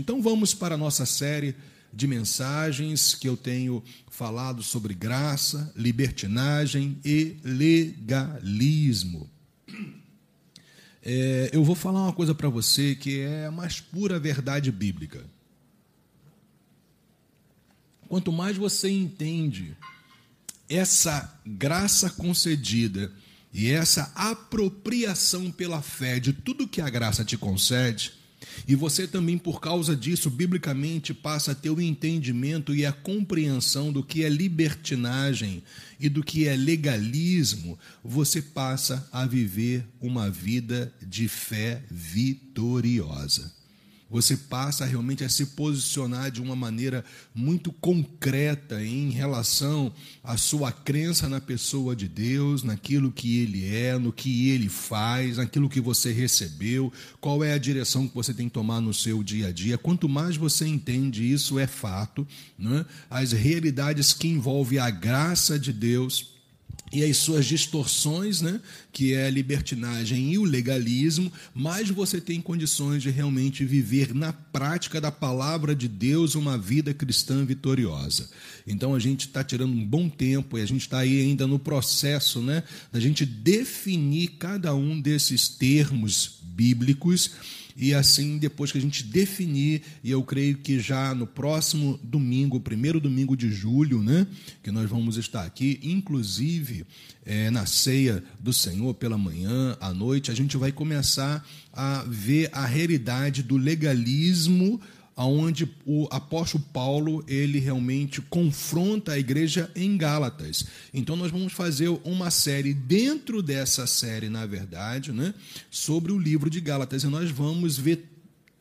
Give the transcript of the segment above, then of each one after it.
Então vamos para a nossa série de mensagens que eu tenho falado sobre graça, libertinagem e legalismo. É, eu vou falar uma coisa para você que é a mais pura verdade bíblica. Quanto mais você entende essa graça concedida e essa apropriação pela fé de tudo que a graça te concede, e você também, por causa disso, biblicamente passa a ter o entendimento e a compreensão do que é libertinagem e do que é legalismo, você passa a viver uma vida de fé vitoriosa você passa realmente a se posicionar de uma maneira muito concreta em relação à sua crença na pessoa de Deus, naquilo que Ele é, no que Ele faz, naquilo que você recebeu, qual é a direção que você tem que tomar no seu dia a dia. Quanto mais você entende isso, é fato, né? as realidades que envolvem a graça de Deus e as suas distorções, né, que é a libertinagem e o legalismo, mais você tem condições de realmente viver na prática da palavra de Deus uma vida cristã vitoriosa. Então a gente está tirando um bom tempo e a gente está aí ainda no processo né, da gente definir cada um desses termos bíblicos e assim, depois que a gente definir, e eu creio que já no próximo domingo, primeiro domingo de julho, né, que nós vamos estar aqui, inclusive é, na ceia do Senhor pela manhã, à noite, a gente vai começar a ver a realidade do legalismo aonde o apóstolo Paulo ele realmente confronta a igreja em Gálatas. Então nós vamos fazer uma série dentro dessa série, na verdade, né, sobre o livro de Gálatas e nós vamos ver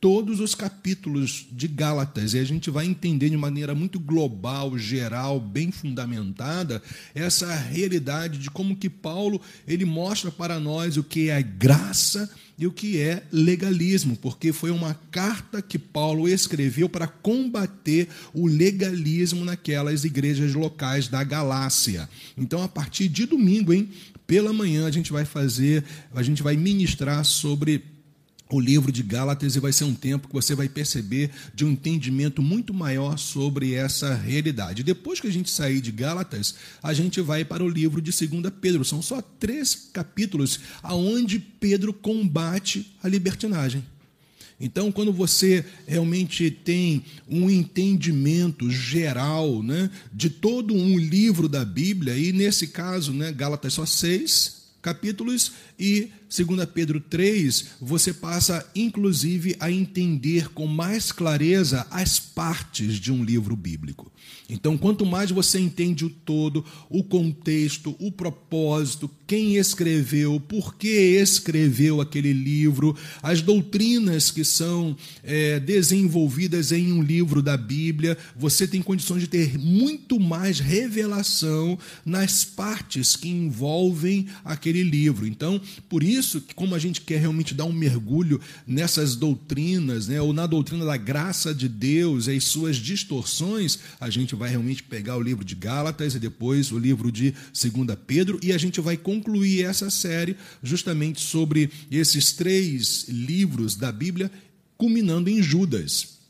todos os capítulos de Gálatas e a gente vai entender de maneira muito global, geral, bem fundamentada essa realidade de como que Paulo ele mostra para nós o que é graça e o que é legalismo, porque foi uma carta que Paulo escreveu para combater o legalismo naquelas igrejas locais da Galácia. Então, a partir de domingo, hein, pela manhã, a gente vai fazer, a gente vai ministrar sobre o livro de Gálatas e vai ser um tempo que você vai perceber de um entendimento muito maior sobre essa realidade. Depois que a gente sair de Gálatas, a gente vai para o livro de 2 Pedro. São só três capítulos aonde Pedro combate a libertinagem. Então, quando você realmente tem um entendimento geral né, de todo um livro da Bíblia, e nesse caso, né, Gálatas só seis capítulos, e 2 Pedro 3, você passa inclusive a entender com mais clareza as partes de um livro bíblico. Então, quanto mais você entende o todo, o contexto, o propósito, quem escreveu, por que escreveu aquele livro, as doutrinas que são é, desenvolvidas em um livro da Bíblia, você tem condições de ter muito mais revelação nas partes que envolvem aquele livro. Então, por isso, como a gente quer realmente dar um mergulho nessas doutrinas, né, ou na doutrina da graça de Deus, as suas distorções, a gente vai realmente pegar o livro de Gálatas e depois o livro de 2 Pedro e a gente vai concluir essa série justamente sobre esses três livros da Bíblia, culminando em Judas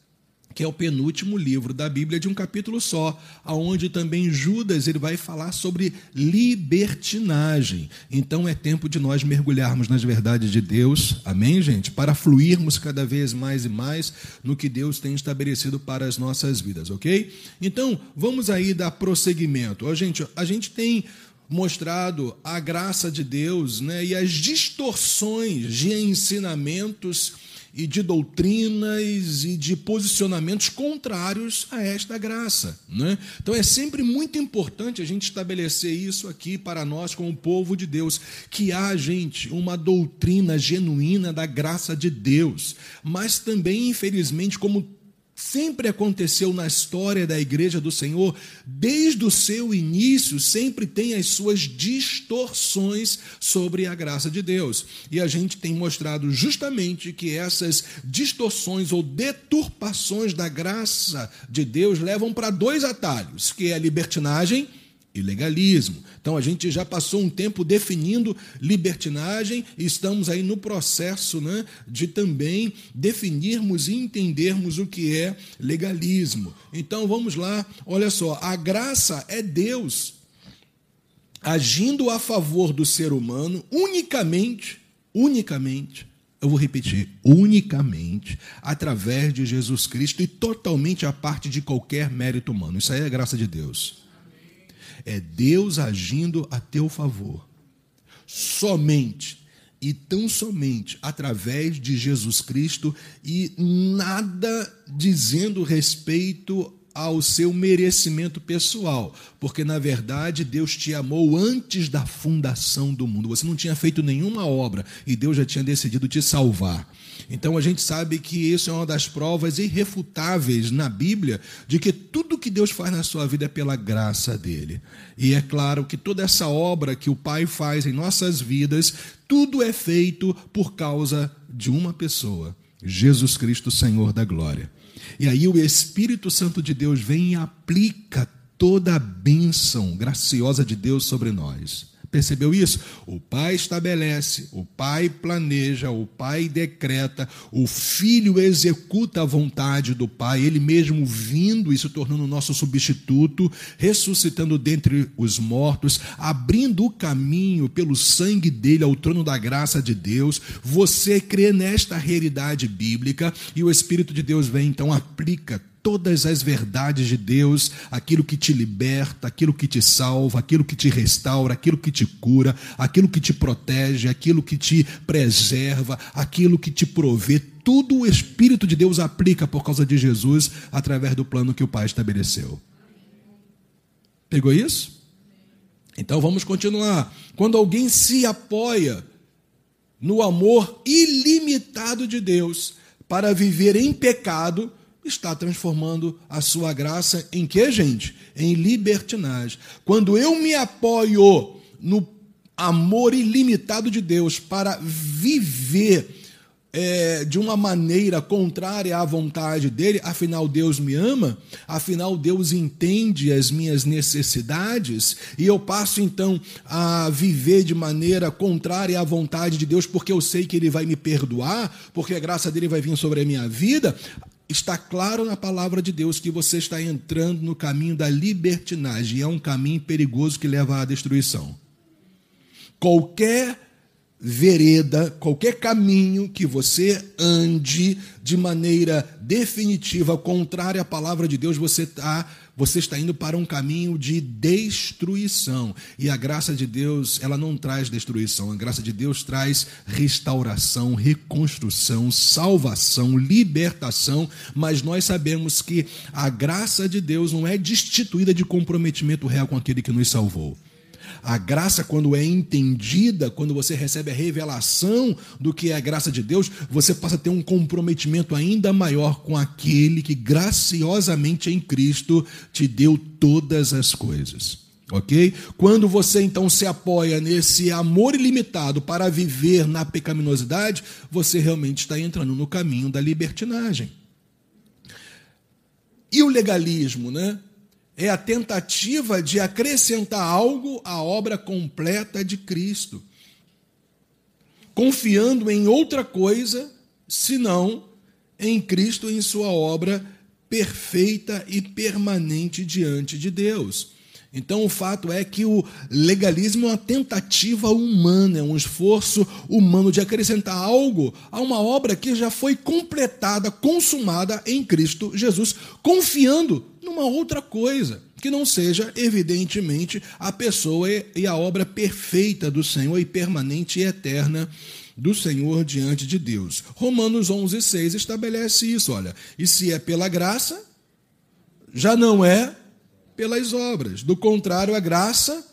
que é o penúltimo livro da Bíblia de um capítulo só, aonde também Judas ele vai falar sobre libertinagem. Então é tempo de nós mergulharmos nas verdades de Deus, amém, gente? Para fluirmos cada vez mais e mais no que Deus tem estabelecido para as nossas vidas, ok? Então vamos aí dar prosseguimento. Ó, gente, a gente tem mostrado a graça de Deus né, e as distorções de ensinamentos e de doutrinas e de posicionamentos contrários a esta graça. Né? Então é sempre muito importante a gente estabelecer isso aqui para nós, como povo de Deus, que há, gente, uma doutrina genuína da graça de Deus, mas também, infelizmente, como sempre aconteceu na história da igreja do Senhor, desde o seu início, sempre tem as suas distorções sobre a graça de Deus. E a gente tem mostrado justamente que essas distorções ou deturpações da graça de Deus levam para dois atalhos, que é a libertinagem e legalismo. Então a gente já passou um tempo definindo libertinagem e estamos aí no processo né, de também definirmos e entendermos o que é legalismo. Então vamos lá, olha só, a graça é Deus agindo a favor do ser humano unicamente, unicamente, eu vou repetir, unicamente através de Jesus Cristo e totalmente a parte de qualquer mérito humano. Isso aí é graça de Deus. É Deus agindo a teu favor. Somente e tão somente através de Jesus Cristo e nada dizendo respeito ao seu merecimento pessoal, porque na verdade Deus te amou antes da fundação do mundo. Você não tinha feito nenhuma obra e Deus já tinha decidido te salvar. Então a gente sabe que isso é uma das provas irrefutáveis na Bíblia de que tudo que Deus faz na sua vida é pela graça dele. E é claro que toda essa obra que o Pai faz em nossas vidas, tudo é feito por causa de uma pessoa, Jesus Cristo, Senhor da glória. E aí o Espírito Santo de Deus vem e aplica toda a bênção graciosa de Deus sobre nós. Percebeu isso? O pai estabelece, o pai planeja, o pai decreta, o filho executa a vontade do pai, ele mesmo vindo e se tornando nosso substituto, ressuscitando dentre os mortos, abrindo o caminho pelo sangue dele ao trono da graça de Deus. Você crê nesta realidade bíblica e o Espírito de Deus vem então aplica todas as verdades de Deus, aquilo que te liberta, aquilo que te salva, aquilo que te restaura, aquilo que te cura, aquilo que te protege, aquilo que te preserva, aquilo que te provê, tudo o Espírito de Deus aplica por causa de Jesus através do plano que o Pai estabeleceu. Pegou isso? Então vamos continuar. Quando alguém se apoia no amor ilimitado de Deus para viver em pecado, está transformando a sua graça em que, gente? Em libertinagem. Quando eu me apoio no amor ilimitado de Deus para viver é, de uma maneira contrária à vontade dele, afinal Deus me ama, afinal Deus entende as minhas necessidades, e eu passo então a viver de maneira contrária à vontade de Deus, porque eu sei que Ele vai me perdoar, porque a graça dele vai vir sobre a minha vida, está claro na palavra de Deus que você está entrando no caminho da libertinagem, é um caminho perigoso que leva à destruição. Qualquer vereda, qualquer caminho que você ande de maneira definitiva, contrária à palavra de Deus, você está você está indo para um caminho de destruição. E a graça de Deus, ela não traz destruição. A graça de Deus traz restauração, reconstrução, salvação, libertação. Mas nós sabemos que a graça de Deus não é destituída de comprometimento real com aquele que nos salvou. A graça, quando é entendida, quando você recebe a revelação do que é a graça de Deus, você passa a ter um comprometimento ainda maior com aquele que graciosamente em Cristo te deu todas as coisas. Ok? Quando você então se apoia nesse amor ilimitado para viver na pecaminosidade, você realmente está entrando no caminho da libertinagem. E o legalismo, né? É a tentativa de acrescentar algo à obra completa de Cristo, confiando em outra coisa, senão em Cristo em sua obra perfeita e permanente diante de Deus. Então, o fato é que o legalismo é uma tentativa humana, é um esforço humano de acrescentar algo a uma obra que já foi completada, consumada em Cristo Jesus, confiando numa outra coisa, que não seja, evidentemente, a pessoa e a obra perfeita do Senhor e permanente e eterna do Senhor diante de Deus. Romanos 11,6 estabelece isso, olha, e se é pela graça, já não é pelas obras. Do contrário, a graça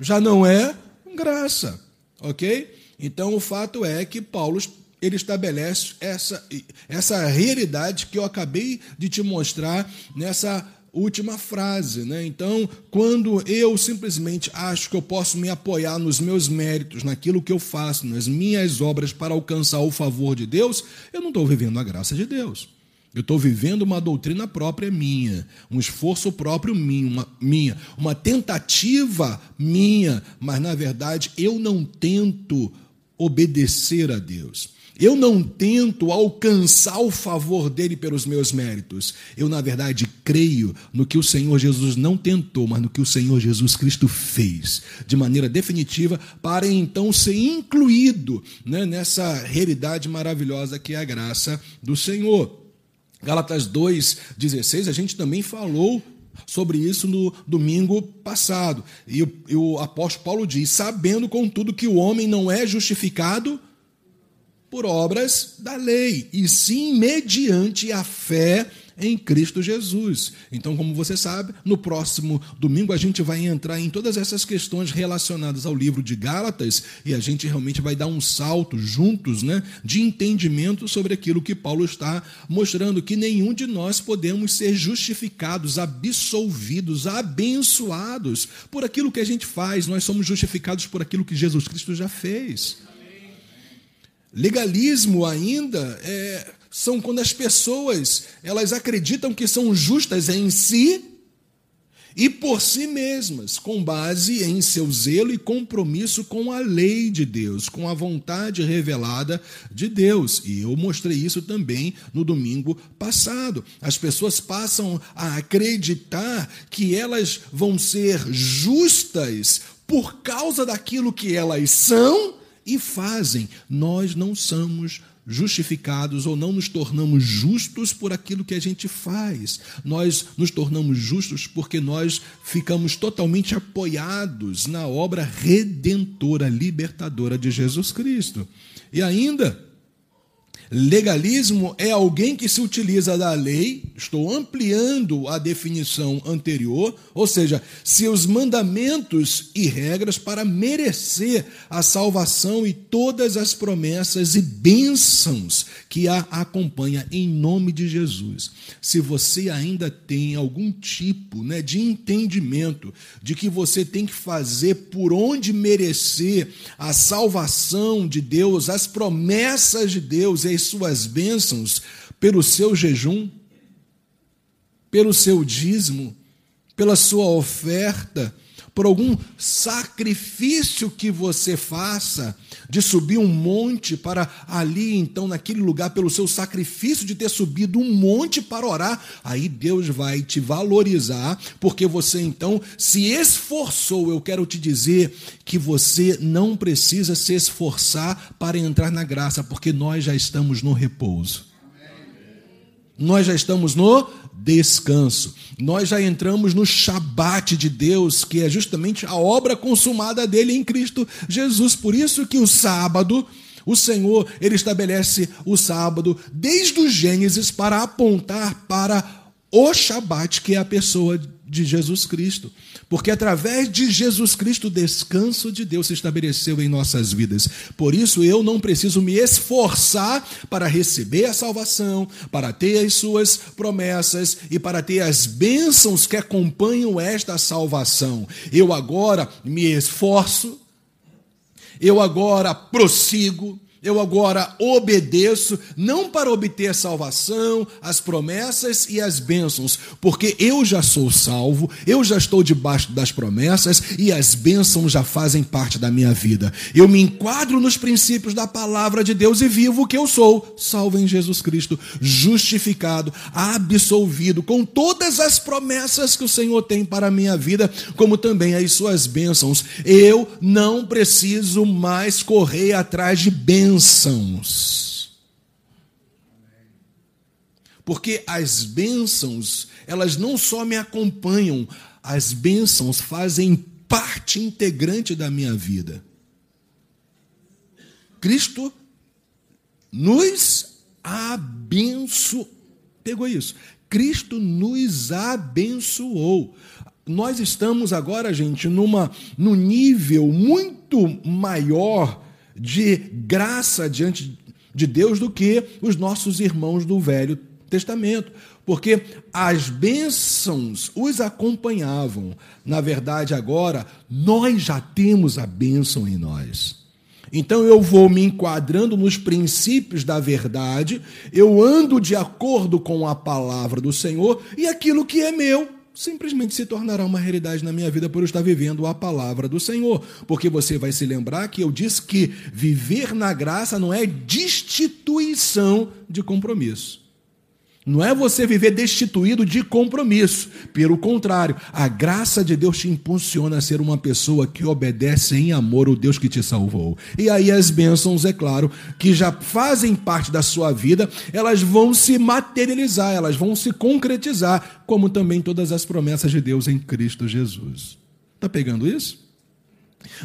já não é graça. Ok? Então o fato é que Paulo ele estabelece essa, essa realidade que eu acabei de te mostrar nessa última frase. Né? Então, quando eu simplesmente acho que eu posso me apoiar nos meus méritos, naquilo que eu faço, nas minhas obras para alcançar o favor de Deus, eu não estou vivendo a graça de Deus. Eu estou vivendo uma doutrina própria minha, um esforço próprio minha uma, minha, uma tentativa minha, mas na verdade eu não tento obedecer a Deus. Eu não tento alcançar o favor dele pelos meus méritos. Eu, na verdade, creio no que o Senhor Jesus não tentou, mas no que o Senhor Jesus Cristo fez, de maneira definitiva, para então ser incluído né, nessa realidade maravilhosa que é a graça do Senhor. Gálatas 2,16, a gente também falou sobre isso no domingo passado. E o, e o apóstolo Paulo diz: sabendo, contudo, que o homem não é justificado por obras da lei, e sim mediante a fé em Cristo Jesus. Então, como você sabe, no próximo domingo a gente vai entrar em todas essas questões relacionadas ao livro de Gálatas e a gente realmente vai dar um salto juntos, né, de entendimento sobre aquilo que Paulo está mostrando que nenhum de nós podemos ser justificados, absolvidos, abençoados por aquilo que a gente faz. Nós somos justificados por aquilo que Jesus Cristo já fez. Legalismo ainda é são quando as pessoas elas acreditam que são justas em si e por si mesmas, com base em seu zelo e compromisso com a lei de Deus, com a vontade revelada de Deus. E eu mostrei isso também no domingo passado. As pessoas passam a acreditar que elas vão ser justas por causa daquilo que elas são e fazem. Nós não somos justificados ou não nos tornamos justos por aquilo que a gente faz. Nós nos tornamos justos porque nós ficamos totalmente apoiados na obra redentora, libertadora de Jesus Cristo. E ainda, Legalismo é alguém que se utiliza da lei, estou ampliando a definição anterior, ou seja, seus mandamentos e regras para merecer a salvação e todas as promessas e bênçãos que a acompanha em nome de Jesus. Se você ainda tem algum tipo né, de entendimento de que você tem que fazer por onde merecer a salvação de Deus, as promessas de Deus e as suas bênçãos pelo seu jejum, pelo seu dízimo, pela sua oferta, por algum sacrifício que você faça, de subir um monte para ali, então, naquele lugar, pelo seu sacrifício de ter subido um monte para orar, aí Deus vai te valorizar, porque você então se esforçou. Eu quero te dizer que você não precisa se esforçar para entrar na graça, porque nós já estamos no repouso. Nós já estamos no descanso. Nós já entramos no Shabat de Deus, que é justamente a obra consumada dele em Cristo Jesus. Por isso que o sábado, o Senhor, ele estabelece o sábado desde o Gênesis para apontar para o Shabat, que é a pessoa de Jesus Cristo. Porque através de Jesus Cristo o descanso de Deus se estabeleceu em nossas vidas. Por isso eu não preciso me esforçar para receber a salvação, para ter as suas promessas e para ter as bênçãos que acompanham esta salvação. Eu agora me esforço, eu agora prossigo, eu agora obedeço, não para obter salvação, as promessas e as bênçãos, porque eu já sou salvo, eu já estou debaixo das promessas e as bênçãos já fazem parte da minha vida. Eu me enquadro nos princípios da palavra de Deus e vivo o que eu sou, salvo em Jesus Cristo, justificado, absolvido, com todas as promessas que o Senhor tem para a minha vida, como também as suas bênçãos. Eu não preciso mais correr atrás de bênçãos bênçãos. Porque as bênçãos, elas não só me acompanham, as bênçãos fazem parte integrante da minha vida. Cristo nos abençoou. Pegou isso? Cristo nos abençoou. Nós estamos agora, gente, numa num nível muito maior de graça diante de Deus do que os nossos irmãos do Velho Testamento, porque as bênçãos os acompanhavam. Na verdade, agora, nós já temos a bênção em nós. Então eu vou me enquadrando nos princípios da verdade, eu ando de acordo com a palavra do Senhor e aquilo que é meu simplesmente se tornará uma realidade na minha vida por eu estar vivendo a palavra do Senhor. Porque você vai se lembrar que eu disse que viver na graça não é destituição de compromisso. Não é você viver destituído de compromisso. Pelo contrário, a graça de Deus te impulsiona a ser uma pessoa que obedece em amor o Deus que te salvou. E aí as bênçãos, é claro, que já fazem parte da sua vida, elas vão se materializar, elas vão se concretizar, como também todas as promessas de Deus em Cristo Jesus. Está pegando isso?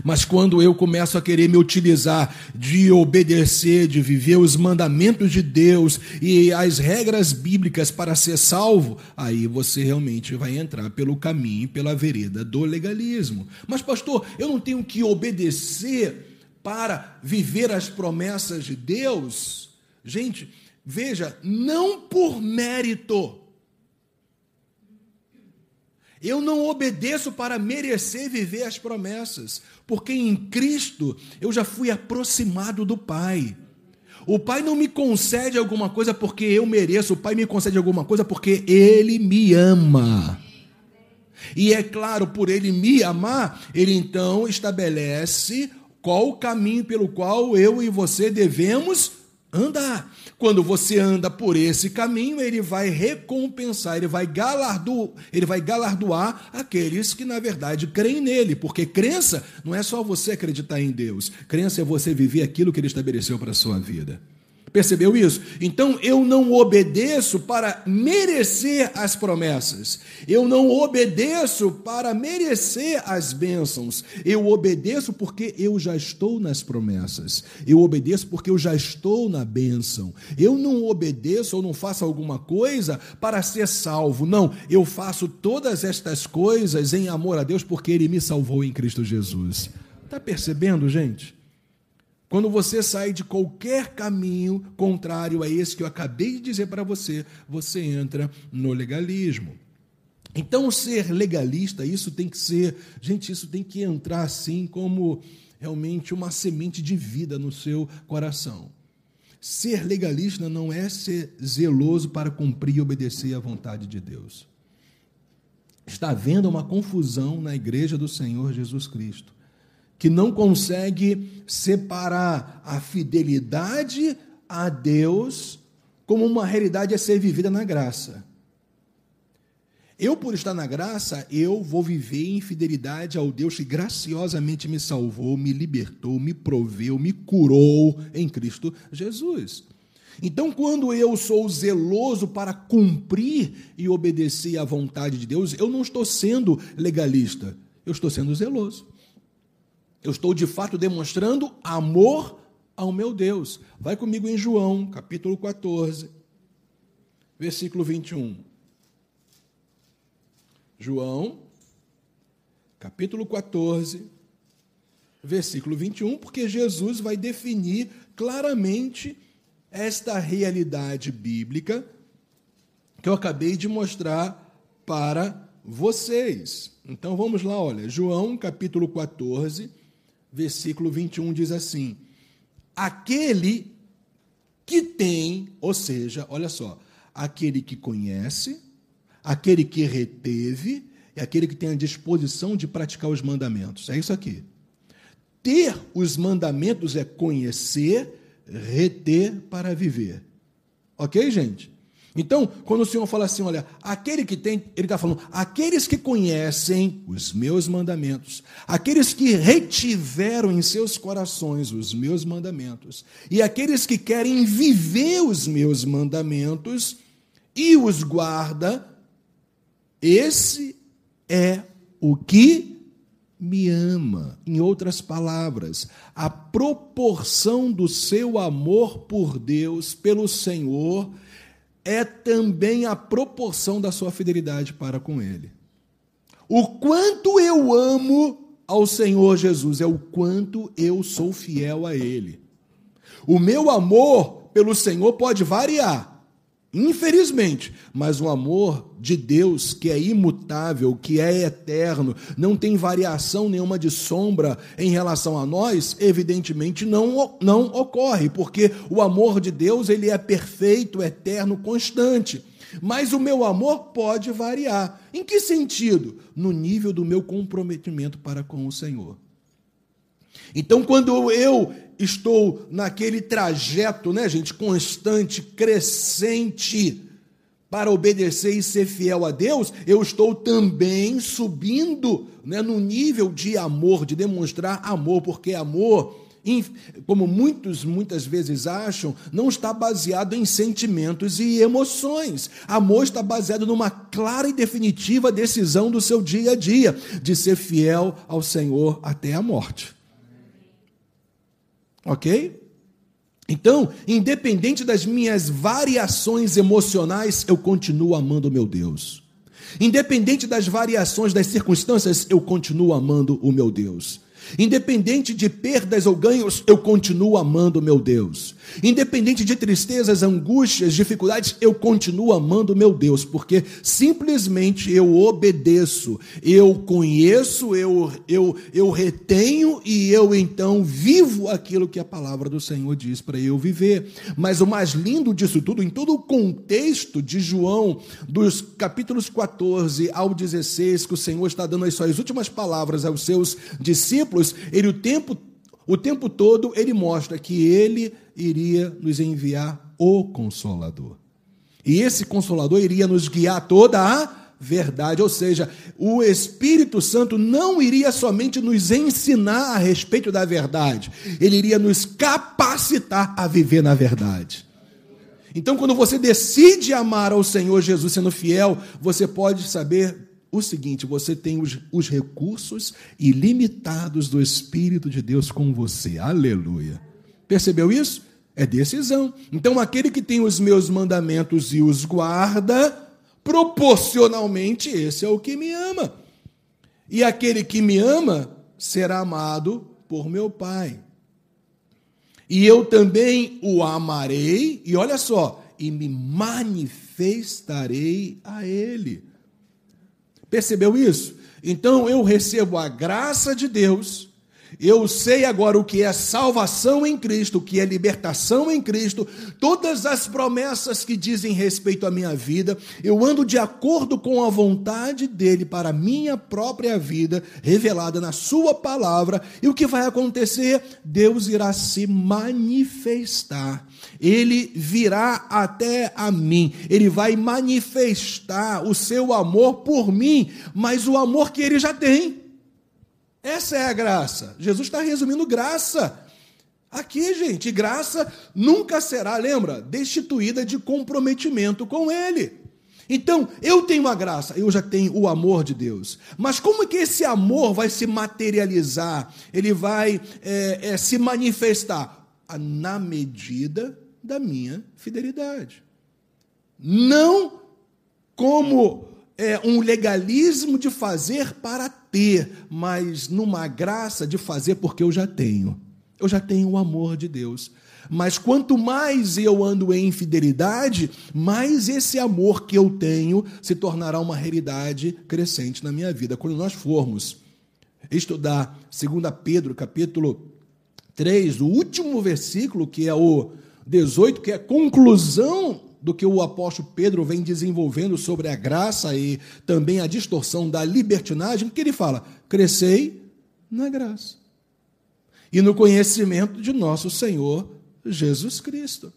Mas quando eu começo a querer me utilizar de obedecer, de viver os mandamentos de Deus e as regras bíblicas para ser salvo, aí você realmente vai entrar pelo caminho, pela vereda do legalismo. Mas, pastor, eu não tenho que obedecer para viver as promessas de Deus? Gente, veja, não por mérito. Eu não obedeço para merecer viver as promessas, porque em Cristo eu já fui aproximado do Pai. O Pai não me concede alguma coisa porque eu mereço, o Pai me concede alguma coisa porque Ele me ama. E é claro, por Ele me amar, Ele então estabelece qual o caminho pelo qual eu e você devemos andar. Quando você anda por esse caminho, ele vai recompensar, ele vai galardoar, ele vai galardoar aqueles que na verdade creem nele, porque crença não é só você acreditar em Deus. Crença é você viver aquilo que ele estabeleceu para a sua vida. Percebeu isso? Então eu não obedeço para merecer as promessas. Eu não obedeço para merecer as bênçãos. Eu obedeço porque eu já estou nas promessas. Eu obedeço porque eu já estou na bênção. Eu não obedeço ou não faço alguma coisa para ser salvo. Não, eu faço todas estas coisas em amor a Deus porque Ele me salvou em Cristo Jesus. Está percebendo, gente? Quando você sai de qualquer caminho contrário a esse que eu acabei de dizer para você, você entra no legalismo. Então, ser legalista, isso tem que ser, gente, isso tem que entrar assim como realmente uma semente de vida no seu coração. Ser legalista não é ser zeloso para cumprir e obedecer à vontade de Deus. Está havendo uma confusão na igreja do Senhor Jesus Cristo que não consegue separar a fidelidade a Deus como uma realidade a ser vivida na graça. Eu, por estar na graça, eu vou viver em fidelidade ao Deus que graciosamente me salvou, me libertou, me proveu, me curou em Cristo Jesus. Então, quando eu sou zeloso para cumprir e obedecer à vontade de Deus, eu não estou sendo legalista, eu estou sendo zeloso. Eu estou de fato demonstrando amor ao meu Deus. Vai comigo em João, capítulo 14, versículo 21. João, capítulo 14, versículo 21, porque Jesus vai definir claramente esta realidade bíblica que eu acabei de mostrar para vocês. Então vamos lá, olha, João capítulo 14, versículo 21 diz assim: Aquele que tem, ou seja, olha só, aquele que conhece, aquele que reteve e aquele que tem a disposição de praticar os mandamentos. É isso aqui. Ter os mandamentos é conhecer, reter para viver. Ok, gente? Então, quando o Senhor fala assim, olha, aquele que tem, ele está falando, aqueles que conhecem os meus mandamentos, aqueles que retiveram em seus corações os meus mandamentos, e aqueles que querem viver os meus mandamentos e os guarda, esse é o que me ama. Em outras palavras, a proporção do seu amor por Deus, pelo Senhor, é também a proporção da sua fidelidade para com Ele. O quanto eu amo ao Senhor Jesus é o quanto eu sou fiel a Ele. O meu amor pelo Senhor pode variar. Infelizmente, mas o amor de Deus, que é imutável, que é eterno, não tem variação nenhuma de sombra em relação a nós, evidentemente não, não ocorre, porque o amor de Deus ele é perfeito, eterno, constante. Mas o meu amor pode variar. Em que sentido? No nível do meu comprometimento para com o Senhor. Então, quando eu estou naquele trajeto, né, gente, constante, crescente, para obedecer e ser fiel a Deus, eu estou também subindo né, no nível de amor, de demonstrar amor, porque amor, como muitos muitas vezes acham, não está baseado em sentimentos e emoções. Amor está baseado numa clara e definitiva decisão do seu dia a dia, de ser fiel ao Senhor até a morte. Ok? Então, independente das minhas variações emocionais, eu continuo amando o meu Deus. Independente das variações das circunstâncias, eu continuo amando o meu Deus. Independente de perdas ou ganhos, eu continuo amando meu Deus. Independente de tristezas, angústias, dificuldades, eu continuo amando meu Deus, porque simplesmente eu obedeço, eu conheço, eu, eu, eu retenho e eu então vivo aquilo que a palavra do Senhor diz para eu viver. Mas o mais lindo disso tudo, em todo o contexto de João, dos capítulos 14 ao 16, que o Senhor está dando as suas últimas palavras aos seus discípulos, ele o tempo o tempo todo ele mostra que ele iria nos enviar o Consolador. E esse Consolador iria nos guiar toda a verdade, ou seja, o Espírito Santo não iria somente nos ensinar a respeito da verdade, ele iria nos capacitar a viver na verdade. Então, quando você decide amar ao Senhor Jesus sendo fiel, você pode saber o seguinte: você tem os, os recursos ilimitados do Espírito de Deus com você. Aleluia. Percebeu isso? É decisão. Então, aquele que tem os meus mandamentos e os guarda, proporcionalmente, esse é o que me ama. E aquele que me ama será amado por meu Pai. E eu também o amarei, e olha só, e me manifestarei a ele. Percebeu isso? Então eu recebo a graça de Deus eu sei agora o que é salvação em Cristo, o que é libertação em Cristo, todas as promessas que dizem respeito à minha vida, eu ando de acordo com a vontade dele para a minha própria vida, revelada na Sua palavra, e o que vai acontecer? Deus irá se manifestar, ele virá até a mim, ele vai manifestar o seu amor por mim, mas o amor que ele já tem. Essa é a graça. Jesus está resumindo graça. Aqui, gente, graça nunca será, lembra, destituída de comprometimento com Ele. Então, eu tenho a graça, eu já tenho o amor de Deus. Mas como é que esse amor vai se materializar? Ele vai é, é, se manifestar na medida da minha fidelidade. Não como é, um legalismo de fazer para ter, mas numa graça de fazer porque eu já tenho. Eu já tenho o amor de Deus. Mas quanto mais eu ando em fidelidade, mais esse amor que eu tenho se tornará uma realidade crescente na minha vida. Quando nós formos estudar 2 Pedro, capítulo 3, o último versículo, que é o 18, que é a conclusão do que o apóstolo Pedro vem desenvolvendo sobre a graça e também a distorção da libertinagem, que ele fala: crescei na graça e no conhecimento de nosso Senhor Jesus Cristo.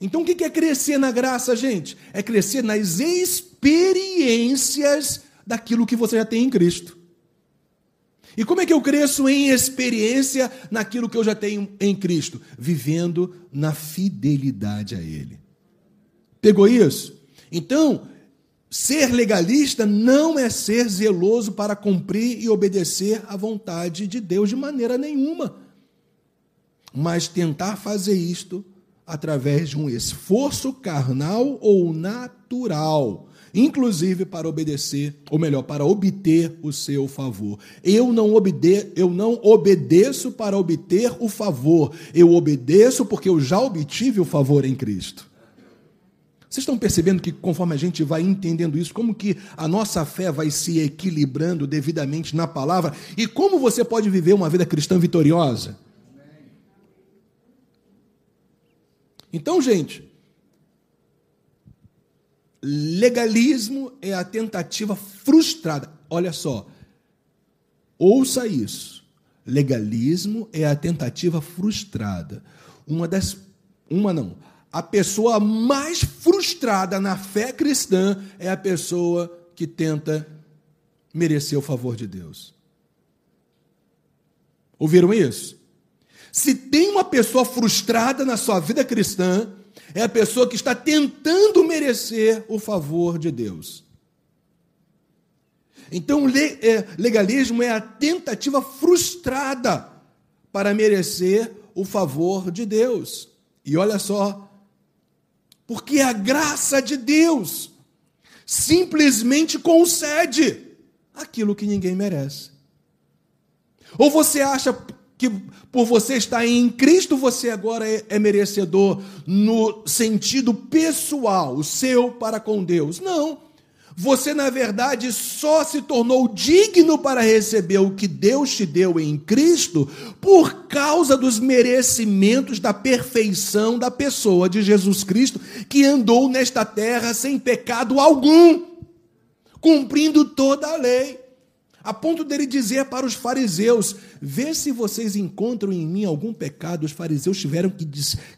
Então, o que é crescer na graça, gente? É crescer nas experiências daquilo que você já tem em Cristo. E como é que eu cresço em experiência naquilo que eu já tenho em Cristo? Vivendo na fidelidade a Ele. Pegou isso? Então, ser legalista não é ser zeloso para cumprir e obedecer à vontade de Deus de maneira nenhuma. Mas tentar fazer isto através de um esforço carnal ou natural inclusive para obedecer, ou melhor, para obter o seu favor. Eu não, obede eu não obedeço para obter o favor, eu obedeço porque eu já obtive o favor em Cristo. Vocês estão percebendo que conforme a gente vai entendendo isso, como que a nossa fé vai se equilibrando devidamente na palavra e como você pode viver uma vida cristã vitoriosa? Então, gente, legalismo é a tentativa frustrada. Olha só, ouça isso. Legalismo é a tentativa frustrada. Uma das. Uma não a pessoa mais frustrada na fé cristã é a pessoa que tenta merecer o favor de Deus. Ouviram isso? Se tem uma pessoa frustrada na sua vida cristã, é a pessoa que está tentando merecer o favor de Deus. Então, é, legalismo é a tentativa frustrada para merecer o favor de Deus. E olha só, porque a graça de Deus simplesmente concede aquilo que ninguém merece. Ou você acha que por você estar em Cristo você agora é, é merecedor no sentido pessoal, o seu para com Deus? Não. Você, na verdade, só se tornou digno para receber o que Deus te deu em Cristo por causa dos merecimentos da perfeição da pessoa de Jesus Cristo, que andou nesta terra sem pecado algum, cumprindo toda a lei. A ponto dele dizer para os fariseus: Vê se vocês encontram em mim algum pecado. Os fariseus tiveram que,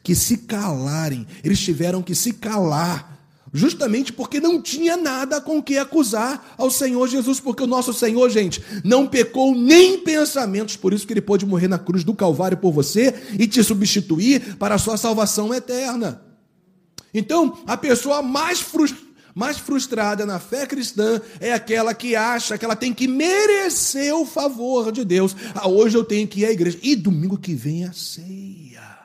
que se calarem, eles tiveram que se calar Justamente porque não tinha nada com que acusar ao Senhor Jesus, porque o nosso Senhor, gente, não pecou nem pensamentos, por isso que ele pôde morrer na cruz do Calvário por você e te substituir para a sua salvação eterna. Então, a pessoa mais frustrada mais frustrada na fé cristã é aquela que acha que ela tem que merecer o favor de Deus. Ah, hoje eu tenho que ir à igreja. E domingo que vem é a ceia.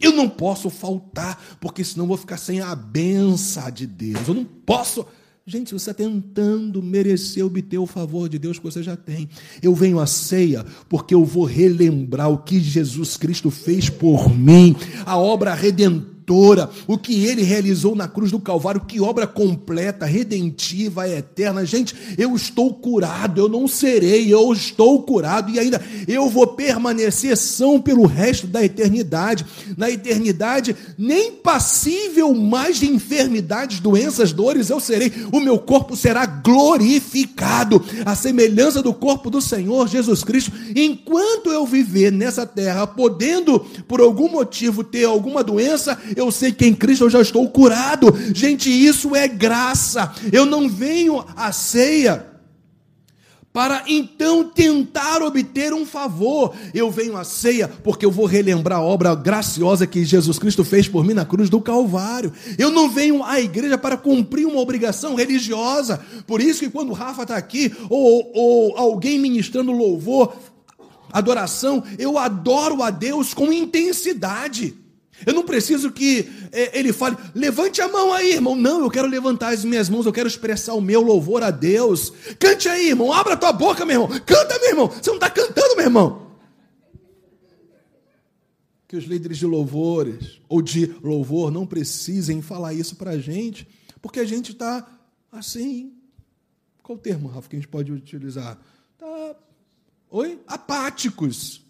Eu não posso faltar, porque senão vou ficar sem a benção de Deus. Eu não posso. Gente, você está tentando merecer obter o favor de Deus que você já tem. Eu venho à ceia porque eu vou relembrar o que Jesus Cristo fez por mim, a obra redentora redentora, o que ele realizou na cruz do Calvário, que obra completa, redentiva, eterna. Gente, eu estou curado, eu não serei, eu estou curado e ainda eu vou permanecer são pelo resto da eternidade. Na eternidade, nem passível mais de enfermidades, doenças, dores eu serei. O meu corpo será glorificado, a semelhança do corpo do Senhor Jesus Cristo. Enquanto eu viver nessa terra, podendo por algum motivo ter alguma doença, eu sei que em Cristo eu já estou curado. Gente, isso é graça. Eu não venho à ceia para então tentar obter um favor. Eu venho à ceia porque eu vou relembrar a obra graciosa que Jesus Cristo fez por mim na cruz do Calvário. Eu não venho à igreja para cumprir uma obrigação religiosa. Por isso que quando o Rafa está aqui, ou, ou alguém ministrando louvor, adoração, eu adoro a Deus com intensidade. Eu não preciso que é, ele fale, levante a mão aí, irmão. Não, eu quero levantar as minhas mãos, eu quero expressar o meu louvor a Deus. Cante aí, irmão. Abra a tua boca, meu irmão. Canta, meu irmão. Você não está cantando, meu irmão. Que os líderes de louvores ou de louvor não precisem falar isso para a gente, porque a gente está assim. Qual o termo, Rafa, que a gente pode utilizar? Tá, oi? Apáticos.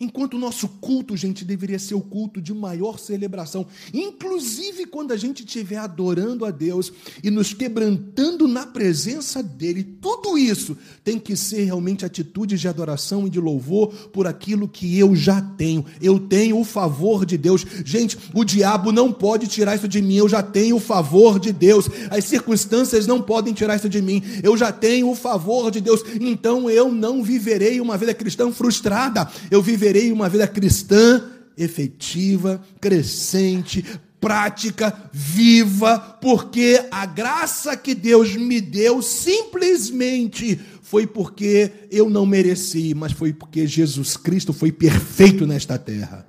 Enquanto o nosso culto, gente, deveria ser o culto de maior celebração, inclusive quando a gente estiver adorando a Deus e nos quebrantando na presença dEle, tudo isso tem que ser realmente atitudes de adoração e de louvor por aquilo que eu já tenho. Eu tenho o favor de Deus. Gente, o diabo não pode tirar isso de mim, eu já tenho o favor de Deus. As circunstâncias não podem tirar isso de mim, eu já tenho o favor de Deus. Então eu não viverei uma vida cristã frustrada, eu viverei viverei uma vida cristã efetiva, crescente, prática, viva, porque a graça que Deus me deu simplesmente foi porque eu não mereci, mas foi porque Jesus Cristo foi perfeito nesta terra.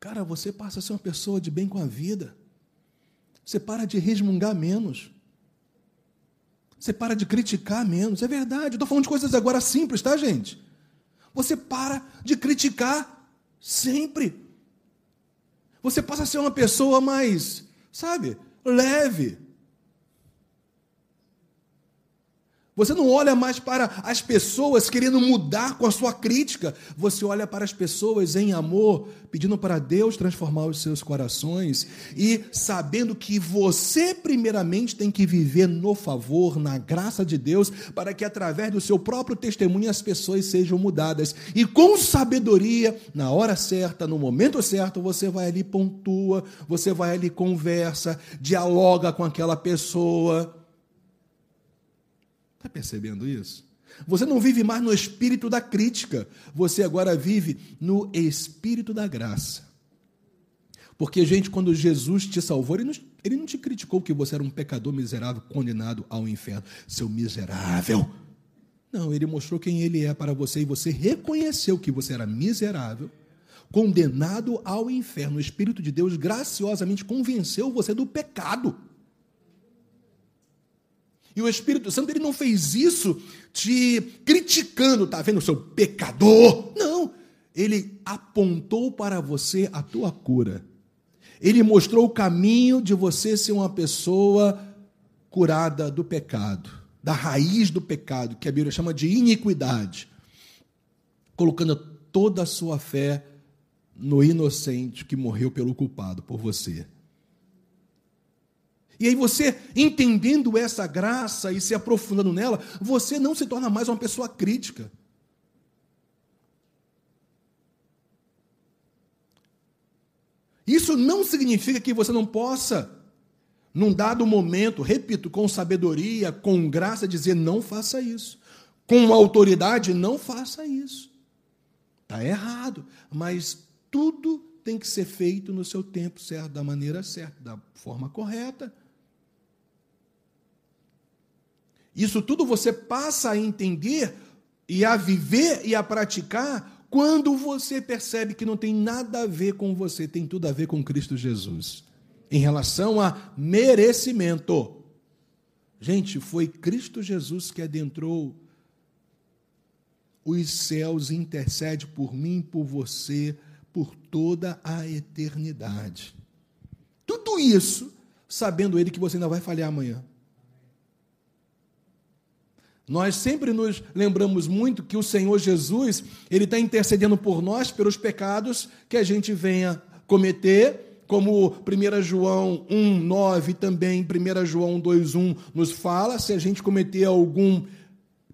Cara, você passa a ser uma pessoa de bem com a vida. Você para de resmungar menos. Você para de criticar menos. É verdade. Estou falando de coisas agora simples, tá, gente? Você para de criticar sempre. Você passa a ser uma pessoa mais, sabe, leve. Você não olha mais para as pessoas querendo mudar com a sua crítica. Você olha para as pessoas em amor, pedindo para Deus transformar os seus corações e sabendo que você, primeiramente, tem que viver no favor, na graça de Deus, para que através do seu próprio testemunho as pessoas sejam mudadas. E com sabedoria, na hora certa, no momento certo, você vai ali, pontua, você vai ali, conversa, dialoga com aquela pessoa Está percebendo isso? Você não vive mais no espírito da crítica, você agora vive no espírito da graça. Porque, gente, quando Jesus te salvou, ele não, ele não te criticou que você era um pecador miserável, condenado ao inferno, seu miserável. Não, ele mostrou quem ele é para você e você reconheceu que você era miserável, condenado ao inferno. O Espírito de Deus graciosamente convenceu você do pecado. E o Espírito Santo ele não fez isso te criticando, tá vendo, seu pecador? Não. Ele apontou para você a tua cura. Ele mostrou o caminho de você ser uma pessoa curada do pecado, da raiz do pecado, que a Bíblia chama de iniquidade, colocando toda a sua fé no inocente que morreu pelo culpado, por você. E aí você, entendendo essa graça e se aprofundando nela, você não se torna mais uma pessoa crítica. Isso não significa que você não possa, num dado momento, repito, com sabedoria, com graça, dizer não faça isso. Com autoridade, não faça isso. Está errado. Mas tudo tem que ser feito no seu tempo certo, da maneira certa, da forma correta. Isso tudo você passa a entender e a viver e a praticar quando você percebe que não tem nada a ver com você, tem tudo a ver com Cristo Jesus. Em relação a merecimento. Gente, foi Cristo Jesus que adentrou os céus e intercede por mim, por você, por toda a eternidade. Tudo isso sabendo ele que você ainda vai falhar amanhã. Nós sempre nos lembramos muito que o Senhor Jesus, Ele está intercedendo por nós pelos pecados que a gente venha cometer, como 1 João 1, 9 também 1 João 2, 1 nos fala, se a gente cometer algum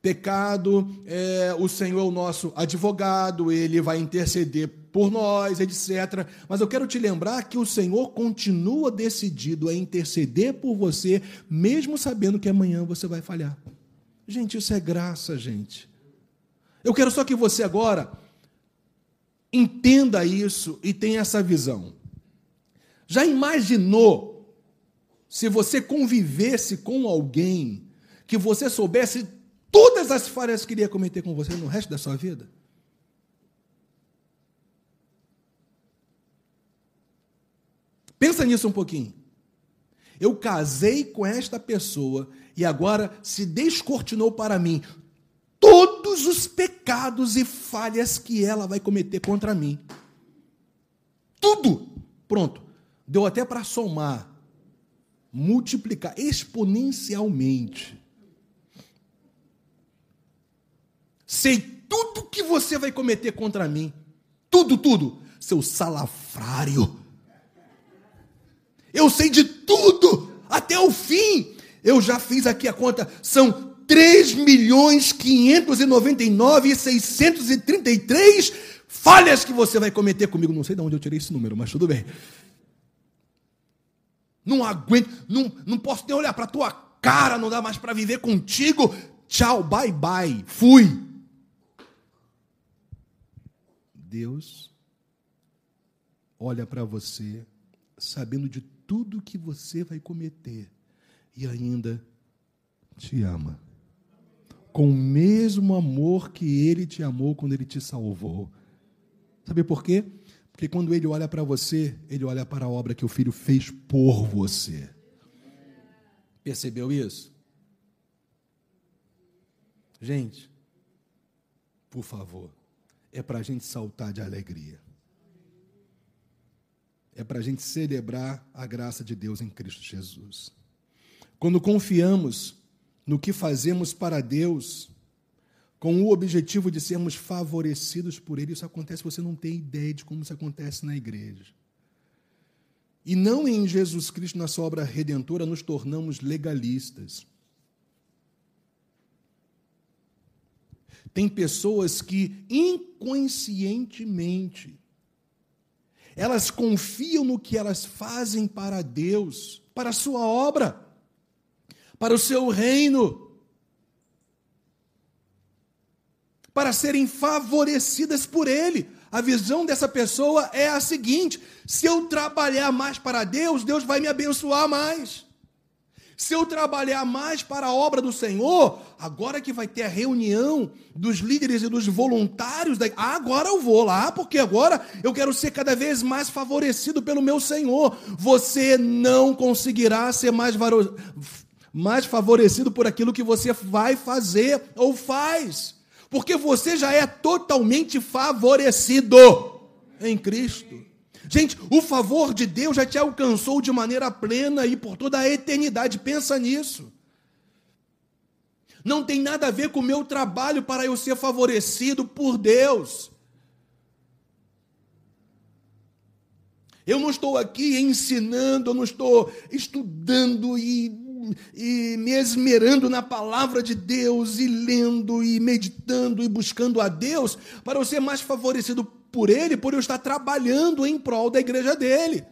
pecado, é, o Senhor é o nosso advogado, Ele vai interceder por nós, etc. Mas eu quero te lembrar que o Senhor continua decidido a interceder por você, mesmo sabendo que amanhã você vai falhar. Gente, isso é graça, gente. Eu quero só que você agora entenda isso e tenha essa visão. Já imaginou se você convivesse com alguém que você soubesse todas as falhas que iria cometer com você no resto da sua vida? Pensa nisso um pouquinho. Eu casei com esta pessoa e agora se descortinou para mim todos os pecados e falhas que ela vai cometer contra mim. Tudo. Pronto. Deu até para somar, multiplicar exponencialmente. Sei tudo que você vai cometer contra mim. Tudo, tudo. Seu salafrário. Eu sei de tudo, até o fim. Eu já fiz aqui a conta, são 3 milhões 599 e 633 falhas que você vai cometer comigo. Não sei de onde eu tirei esse número, mas tudo bem. Não aguento, não, não posso nem olhar para tua cara, não dá mais para viver contigo. Tchau, bye bye, fui. Deus olha para você sabendo de tudo que você vai cometer e ainda te ama. Com o mesmo amor que ele te amou quando ele te salvou. Sabe por quê? Porque quando ele olha para você, ele olha para a obra que o filho fez por você. Percebeu isso? Gente, por favor, é para a gente saltar de alegria. É para a gente celebrar a graça de Deus em Cristo Jesus. Quando confiamos no que fazemos para Deus, com o objetivo de sermos favorecidos por Ele, isso acontece, você não tem ideia de como isso acontece na igreja. E não em Jesus Cristo, na sua obra redentora, nos tornamos legalistas. Tem pessoas que inconscientemente elas confiam no que elas fazem para Deus, para a sua obra, para o seu reino, para serem favorecidas por Ele. A visão dessa pessoa é a seguinte: se eu trabalhar mais para Deus, Deus vai me abençoar mais. Se eu trabalhar mais para a obra do Senhor, agora que vai ter a reunião dos líderes e dos voluntários, ah, agora eu vou lá, porque agora eu quero ser cada vez mais favorecido pelo meu Senhor. Você não conseguirá ser mais, mais favorecido por aquilo que você vai fazer ou faz, porque você já é totalmente favorecido em Cristo. Gente, o favor de Deus já te alcançou de maneira plena e por toda a eternidade. Pensa nisso. Não tem nada a ver com o meu trabalho para eu ser favorecido por Deus. Eu não estou aqui ensinando, eu não estou estudando e, e me esmerando na palavra de Deus, e lendo, e meditando, e buscando a Deus, para eu ser mais favorecido por ele por eu estar trabalhando em prol da igreja dele.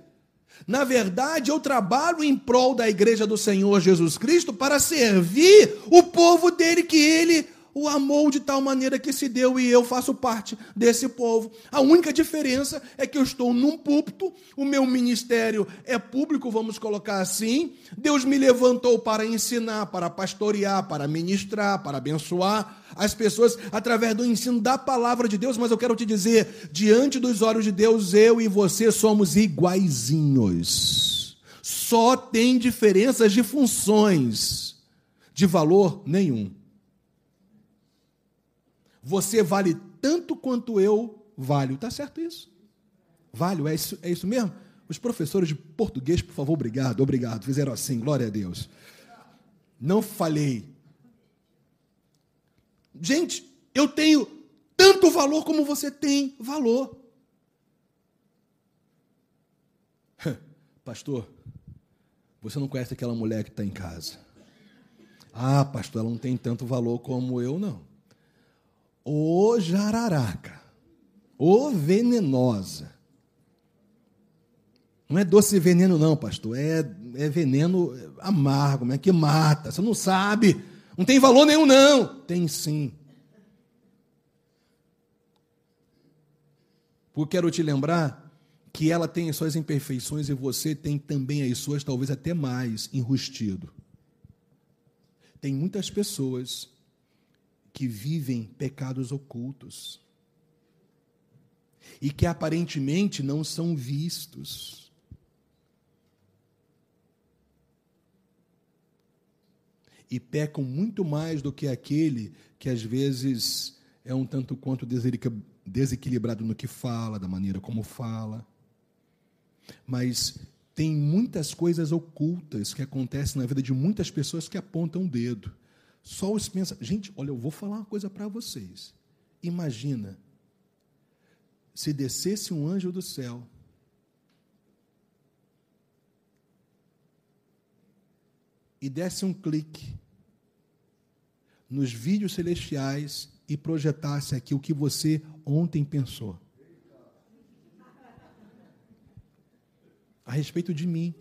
Na verdade, eu trabalho em prol da igreja do Senhor Jesus Cristo para servir o povo dele que ele o amou de tal maneira que se deu e eu faço parte desse povo. A única diferença é que eu estou num púlpito, o meu ministério é público, vamos colocar assim. Deus me levantou para ensinar, para pastorear, para ministrar, para abençoar as pessoas através do ensino da palavra de Deus, mas eu quero te dizer, diante dos olhos de Deus, eu e você somos iguaizinhos. Só tem diferenças de funções, de valor nenhum. Você vale tanto quanto eu valho. Está certo isso? Valho, é isso, é isso mesmo? Os professores de português, por favor, obrigado, obrigado. Fizeram assim, glória a Deus. Não falei. Gente, eu tenho tanto valor como você tem valor. Pastor, você não conhece aquela mulher que está em casa. Ah, pastor, ela não tem tanto valor como eu, não. Ô jararaca, ô venenosa. Não é doce veneno, não, pastor. É, é veneno amargo, é que mata. Você não sabe. Não tem valor nenhum, não. Tem sim. Porque quero te lembrar que ela tem as suas imperfeições e você tem também as suas, talvez até mais, enrustido. Tem muitas pessoas que vivem pecados ocultos e que aparentemente não são vistos. E pecam muito mais do que aquele que às vezes é um tanto quanto desequilibrado no que fala, da maneira como fala. Mas tem muitas coisas ocultas que acontecem na vida de muitas pessoas que apontam o dedo. Só os pensa. Gente, olha, eu vou falar uma coisa para vocês. Imagina se descesse um anjo do céu e desse um clique nos vídeos celestiais e projetasse aqui o que você ontem pensou. A respeito de mim,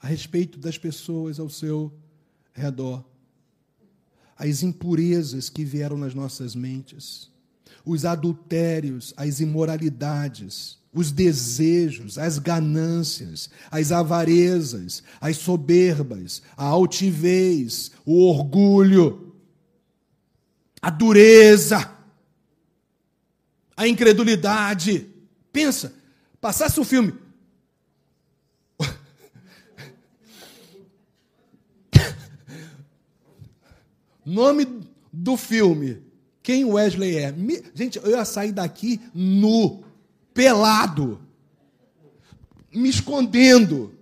a respeito das pessoas ao seu redor, as impurezas que vieram nas nossas mentes, os adultérios, as imoralidades, os desejos, as ganâncias, as avarezas, as soberbas, a altivez, o orgulho, a dureza, a incredulidade. Pensa, passasse um filme, Nome do filme. Quem Wesley é? Me... Gente, eu ia sair daqui nu, pelado. me escondendo.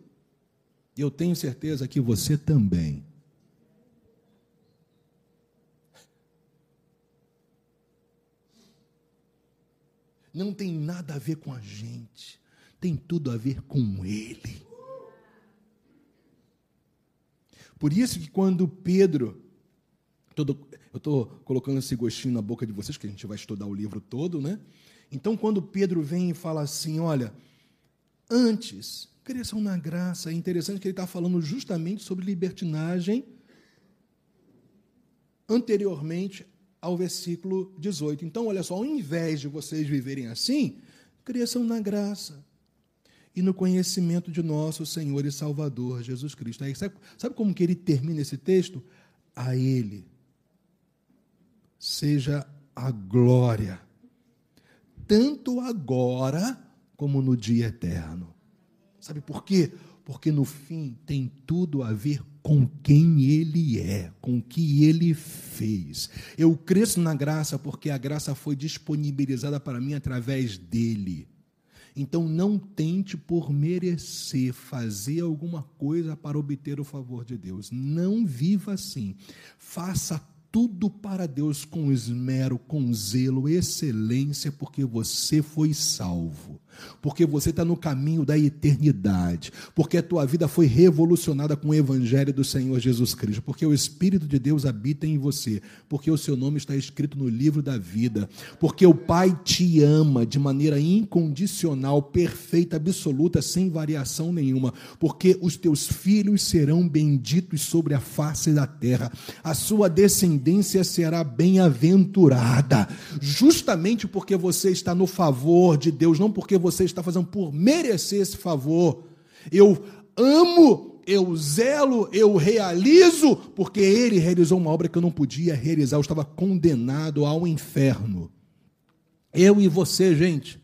Eu tenho certeza que você também. Não tem nada a ver com a gente, tem tudo a ver com Ele. Por isso que quando Pedro, eu estou colocando esse gostinho na boca de vocês, que a gente vai estudar o livro todo, né? Então, quando Pedro vem e fala assim, olha, antes, cresçam na graça, é interessante que ele está falando justamente sobre libertinagem anteriormente ao versículo 18. Então, olha só, ao invés de vocês viverem assim, cresçam na graça e no conhecimento de nosso Senhor e Salvador Jesus Cristo. Aí, sabe, sabe como que ele termina esse texto? A Ele seja a glória, tanto agora como no dia eterno. Sabe por quê? Porque no fim tem tudo a ver com quem Ele é, com o que Ele fez. Eu cresço na graça porque a graça foi disponibilizada para mim através dele. Então não tente por merecer fazer alguma coisa para obter o favor de Deus. Não viva assim. Faça tudo para Deus com esmero, com zelo, excelência, porque você foi salvo porque você está no caminho da eternidade, porque a tua vida foi revolucionada com o Evangelho do Senhor Jesus Cristo, porque o Espírito de Deus habita em você, porque o seu nome está escrito no livro da vida, porque o Pai te ama de maneira incondicional, perfeita, absoluta, sem variação nenhuma, porque os teus filhos serão benditos sobre a face da terra, a sua descendência será bem-aventurada, justamente porque você está no favor de Deus, não porque você está fazendo por merecer esse favor. Eu amo, eu zelo, eu realizo, porque ele realizou uma obra que eu não podia realizar, eu estava condenado ao inferno. Eu e você, gente,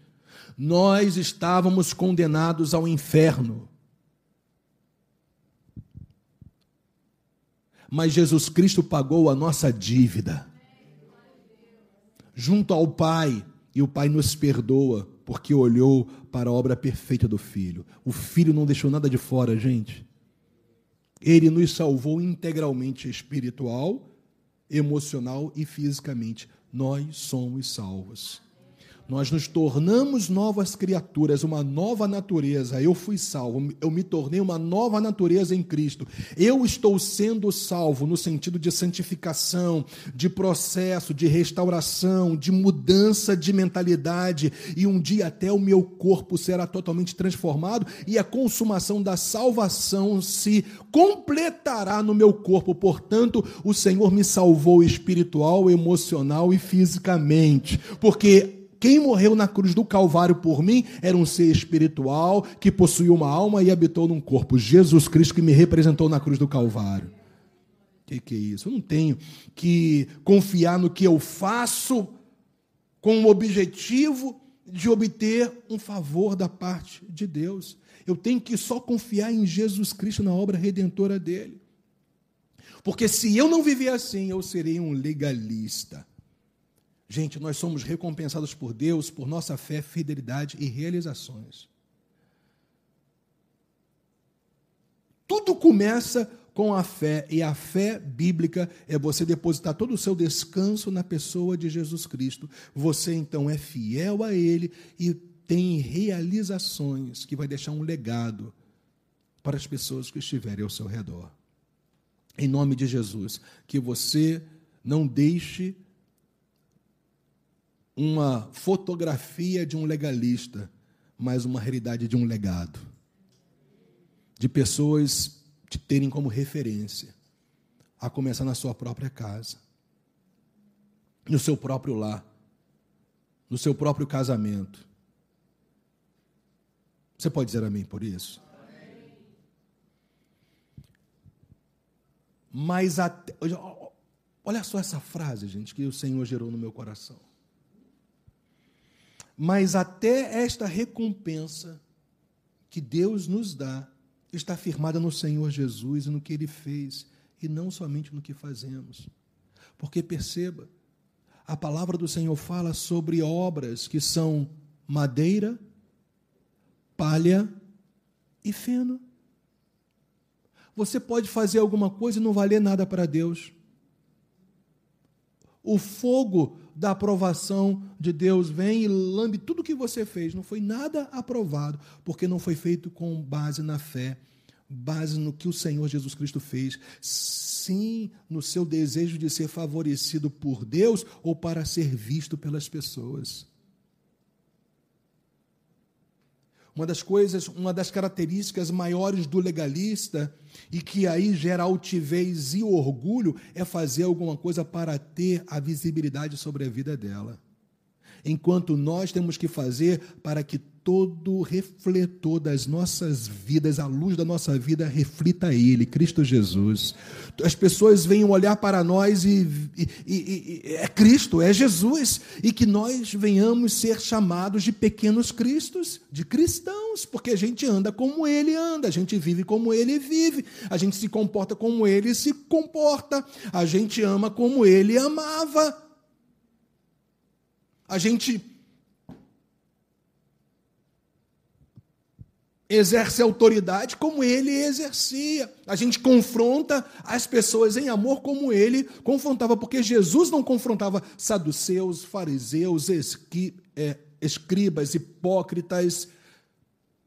nós estávamos condenados ao inferno. Mas Jesus Cristo pagou a nossa dívida. Junto ao Pai, e o Pai nos perdoa porque olhou para a obra perfeita do Filho. O Filho não deixou nada de fora, gente. Ele nos salvou integralmente espiritual, emocional e fisicamente. Nós somos salvos nós nos tornamos novas criaturas, uma nova natureza. Eu fui salvo, eu me tornei uma nova natureza em Cristo. Eu estou sendo salvo no sentido de santificação, de processo, de restauração, de mudança de mentalidade. E um dia até o meu corpo será totalmente transformado e a consumação da salvação se completará no meu corpo. Portanto, o Senhor me salvou espiritual, emocional e fisicamente. Porque quem morreu na cruz do Calvário por mim era um ser espiritual que possuía uma alma e habitou num corpo. Jesus Cristo que me representou na cruz do Calvário. O que, que é isso? Eu não tenho que confiar no que eu faço com o objetivo de obter um favor da parte de Deus. Eu tenho que só confiar em Jesus Cristo na obra redentora dele. Porque se eu não viver assim, eu serei um legalista. Gente, nós somos recompensados por Deus por nossa fé, fidelidade e realizações. Tudo começa com a fé, e a fé bíblica é você depositar todo o seu descanso na pessoa de Jesus Cristo. Você então é fiel a Ele e tem realizações que vai deixar um legado para as pessoas que estiverem ao seu redor. Em nome de Jesus, que você não deixe uma fotografia de um legalista, mas uma realidade de um legado. De pessoas te terem como referência, a começar na sua própria casa, no seu próprio lar, no seu próprio casamento. Você pode dizer amém por isso? Mas até, olha só essa frase, gente, que o Senhor gerou no meu coração. Mas até esta recompensa que Deus nos dá está firmada no Senhor Jesus e no que ele fez, e não somente no que fazemos. Porque perceba, a palavra do Senhor fala sobre obras que são madeira, palha e feno. Você pode fazer alguma coisa e não valer nada para Deus. O fogo da aprovação de Deus vem e lambe tudo que você fez. Não foi nada aprovado, porque não foi feito com base na fé, base no que o Senhor Jesus Cristo fez. Sim, no seu desejo de ser favorecido por Deus ou para ser visto pelas pessoas. Uma das coisas, uma das características maiores do legalista e que aí gera altivez e orgulho é fazer alguma coisa para ter a visibilidade sobre a vida dela. Enquanto nós temos que fazer para que todo refletor das nossas vidas, a luz da nossa vida, reflita Ele, Cristo Jesus. As pessoas venham olhar para nós e, e, e, e, é Cristo, é Jesus, e que nós venhamos ser chamados de pequenos cristos, de cristãos, porque a gente anda como Ele anda, a gente vive como Ele vive, a gente se comporta como Ele se comporta, a gente ama como Ele amava. A gente exerce autoridade como ele exercia. A gente confronta as pessoas em amor como ele confrontava, porque Jesus não confrontava saduceus, fariseus, esqui, é, escribas, hipócritas,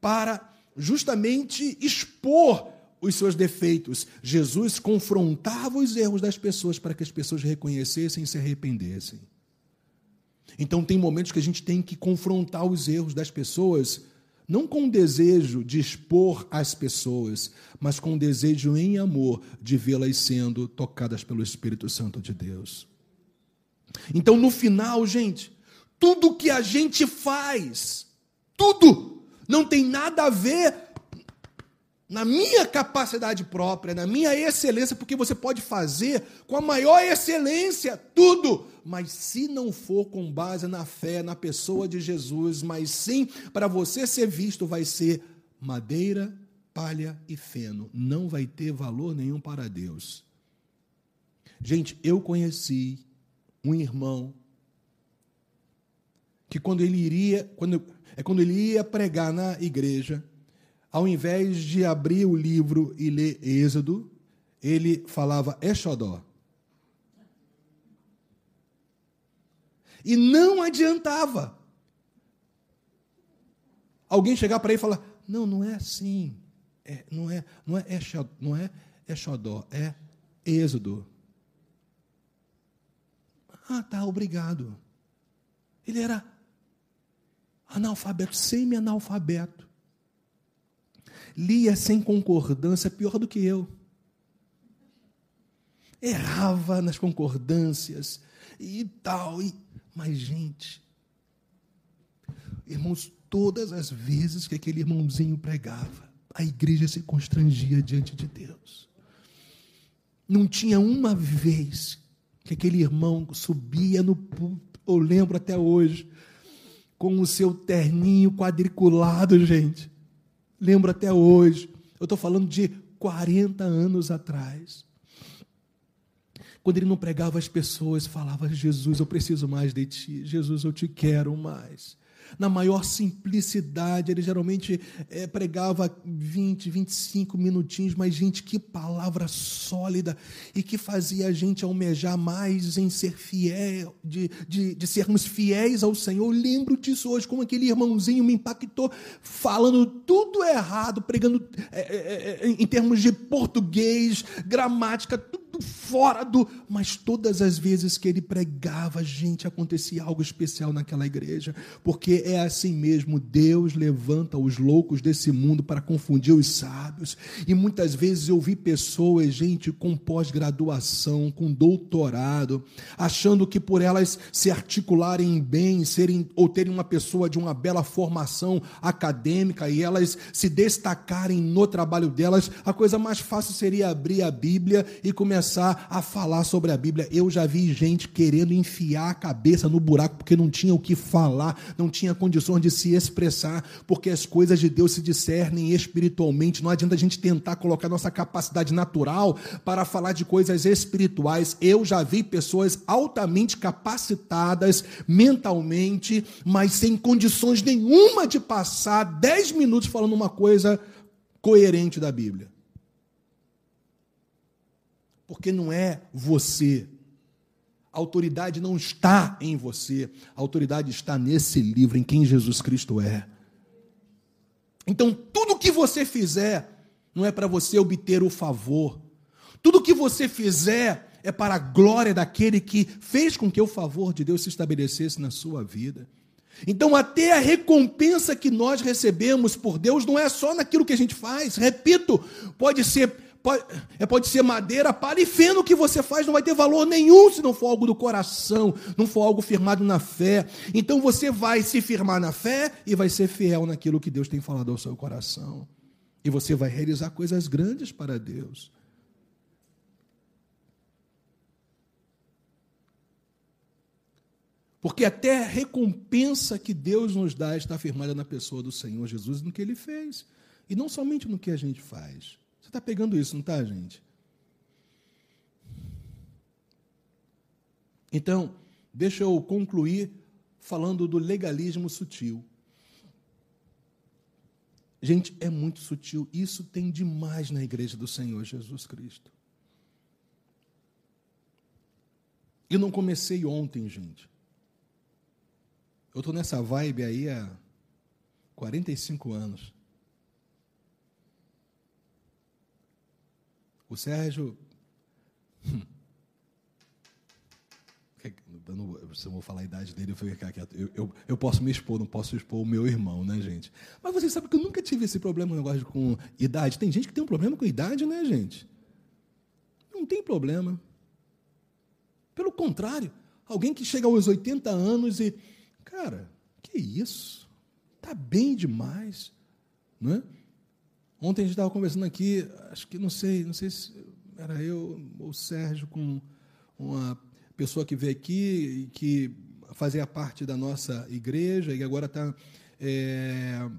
para justamente expor os seus defeitos. Jesus confrontava os erros das pessoas para que as pessoas reconhecessem e se arrependessem. Então, tem momentos que a gente tem que confrontar os erros das pessoas não com desejo de expor as pessoas, mas com desejo em amor de vê-las sendo tocadas pelo Espírito Santo de Deus. Então, no final, gente, tudo que a gente faz, tudo, não tem nada a ver na minha capacidade própria, na minha excelência, porque você pode fazer com a maior excelência tudo, mas se não for com base na fé, na pessoa de Jesus, mas sim para você ser visto, vai ser madeira, palha e feno. Não vai ter valor nenhum para Deus. Gente, eu conheci um irmão que quando ele iria, quando, é quando ele ia pregar na igreja, ao invés de abrir o livro e ler Êxodo, ele falava Exodó. E não adiantava. Alguém chegar para ele e falar: Não, não é assim. É, não é, não é, Exodó, não é Exodó, é Êxodo. Ah, tá, obrigado. Ele era analfabeto, semi-analfabeto. Lia sem concordância, pior do que eu. Errava nas concordâncias e tal. E mas, gente, irmãos, todas as vezes que aquele irmãozinho pregava, a igreja se constrangia diante de Deus. Não tinha uma vez que aquele irmão subia no púlpito, eu lembro até hoje, com o seu terninho quadriculado, gente. Lembro até hoje. Eu estou falando de 40 anos atrás. Quando ele não pregava as pessoas, falava: Jesus, eu preciso mais de ti. Jesus, eu te quero mais. Na maior simplicidade, ele geralmente é, pregava 20, 25 minutinhos, mas, gente, que palavra sólida e que fazia a gente almejar mais em ser fiel, de, de, de sermos fiéis ao Senhor. Eu lembro disso hoje, como aquele irmãozinho me impactou, falando tudo errado, pregando é, é, em termos de português, gramática, tudo fora do. Mas todas as vezes que ele pregava, gente, acontecia algo especial naquela igreja, porque é assim mesmo: Deus levanta os loucos desse mundo para confundir os sábios. E muitas vezes eu vi pessoas, gente, com pós-graduação, com doutorado, achando que por elas se articularem bem, serem ou terem uma pessoa de uma bela formação acadêmica e elas se destacarem no trabalho delas, a coisa mais fácil seria abrir a Bíblia e começar começar a falar sobre a Bíblia. Eu já vi gente querendo enfiar a cabeça no buraco porque não tinha o que falar, não tinha condições de se expressar, porque as coisas de Deus se discernem espiritualmente. Não adianta a gente tentar colocar nossa capacidade natural para falar de coisas espirituais. Eu já vi pessoas altamente capacitadas mentalmente, mas sem condições nenhuma de passar dez minutos falando uma coisa coerente da Bíblia. Porque não é você. A autoridade não está em você. A autoridade está nesse livro, em quem Jesus Cristo é. Então, tudo que você fizer não é para você obter o favor. Tudo que você fizer é para a glória daquele que fez com que o favor de Deus se estabelecesse na sua vida. Então, até a recompensa que nós recebemos por Deus não é só naquilo que a gente faz. Repito, pode ser pode, é, pode ser madeira, palha e feno que você faz, não vai ter valor nenhum se não for algo do coração, não for algo firmado na fé. Então você vai se firmar na fé e vai ser fiel naquilo que Deus tem falado ao seu coração. E você vai realizar coisas grandes para Deus. Porque até a recompensa que Deus nos dá está firmada na pessoa do Senhor Jesus no que ele fez. E não somente no que a gente faz. Está pegando isso, não está, gente? Então, deixa eu concluir falando do legalismo sutil. Gente, é muito sutil. Isso tem demais na igreja do Senhor Jesus Cristo. Eu não comecei ontem, gente. Eu estou nessa vibe aí há 45 anos. O Sérgio. Hum, eu não, se eu vou falar a idade dele, eu vou ficar quieto. Eu, eu, eu, posso me expor, não posso expor o meu irmão, né, gente? Mas vocês sabem que eu nunca tive esse problema negócio com idade. Tem gente que tem um problema com idade, né, gente? Não tem problema. Pelo contrário, alguém que chega aos 80 anos e Cara, que isso? Tá bem demais, não é? Ontem a gente estava conversando aqui, acho que não sei, não sei se era eu ou o Sérgio com uma pessoa que veio aqui que fazia parte da nossa igreja e agora está é,